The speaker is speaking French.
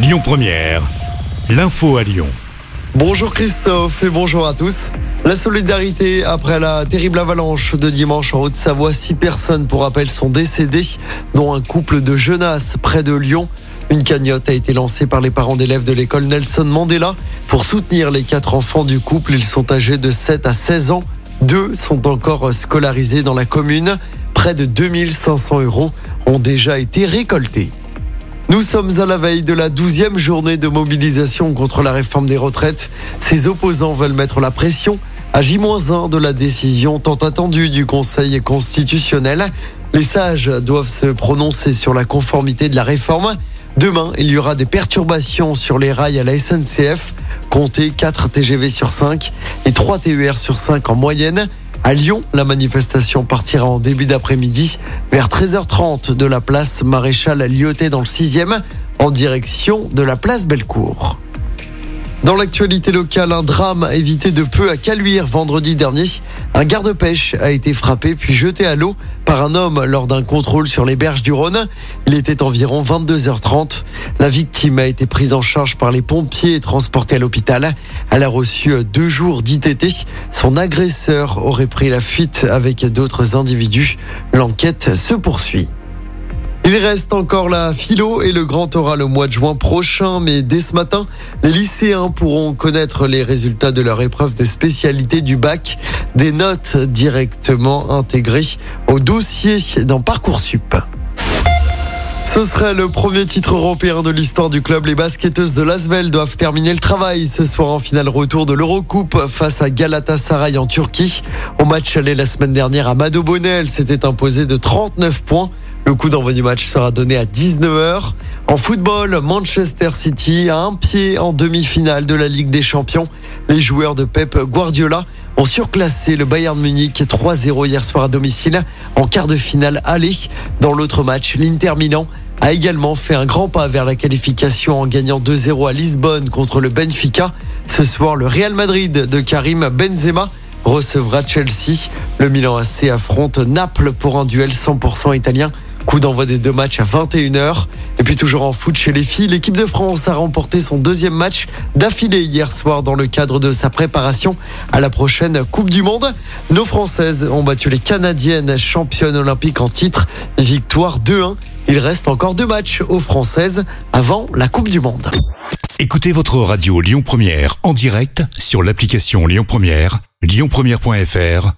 Lyon Première, l'info à Lyon. Bonjour Christophe et bonjour à tous. La solidarité après la terrible avalanche de dimanche en Haute-Savoie, six personnes pour rappel sont décédées, dont un couple de jeunesses près de Lyon. Une cagnotte a été lancée par les parents d'élèves de l'école Nelson Mandela pour soutenir les quatre enfants du couple. Ils sont âgés de 7 à 16 ans. Deux sont encore scolarisés dans la commune. Près de 2500 euros ont déjà été récoltés. Nous sommes à la veille de la douzième journée de mobilisation contre la réforme des retraites. Ces opposants veulent mettre la pression à J-1 de la décision tant attendue du Conseil constitutionnel. Les sages doivent se prononcer sur la conformité de la réforme. Demain, il y aura des perturbations sur les rails à la SNCF. Comptez 4 TGV sur 5 et 3 TER sur 5 en moyenne. À Lyon, la manifestation partira en début d'après-midi vers 13h30 de la place Maréchal Lyoté dans le 6e en direction de la place Bellecour. Dans l'actualité locale, un drame évité de peu à Caluire vendredi dernier. Un garde-pêche a été frappé puis jeté à l'eau par un homme lors d'un contrôle sur les berges du Rhône. Il était environ 22h30. La victime a été prise en charge par les pompiers et transportée à l'hôpital. Elle a reçu deux jours d'ITT. Son agresseur aurait pris la fuite avec d'autres individus. L'enquête se poursuit. Il reste encore la philo et le grand oral au mois de juin prochain, mais dès ce matin, les lycéens pourront connaître les résultats de leur épreuve de spécialité du bac, des notes directement intégrées au dossier dans Parcoursup. Ce serait le premier titre européen de l'histoire du club. Les basketteuses de Lasvel doivent terminer le travail ce soir en finale retour de l'Eurocoupe face à Galatasaray en Turquie. Au match aller la semaine dernière à Mado Bonnel s'était imposé de 39 points. Le coup d'envoi du match sera donné à 19h. En football, Manchester City a un pied en demi-finale de la Ligue des Champions. Les joueurs de Pep Guardiola ont surclassé le Bayern Munich 3-0 hier soir à domicile en quart de finale aller. Dans l'autre match, l'Inter Milan a également fait un grand pas vers la qualification en gagnant 2-0 à Lisbonne contre le Benfica. Ce soir, le Real Madrid de Karim Benzema recevra Chelsea. Le Milan AC affronte Naples pour un duel 100% italien. Coup d'envoi des deux matchs à 21h. Et puis toujours en foot chez les filles, l'équipe de France a remporté son deuxième match d'affilée hier soir dans le cadre de sa préparation à la prochaine Coupe du Monde. Nos Françaises ont battu les Canadiennes championnes olympiques en titre. Victoire 2-1. Il reste encore deux matchs aux Françaises avant la Coupe du Monde. Écoutez votre radio Lyon Première en direct sur l'application Lyon Première, lyonpremière.fr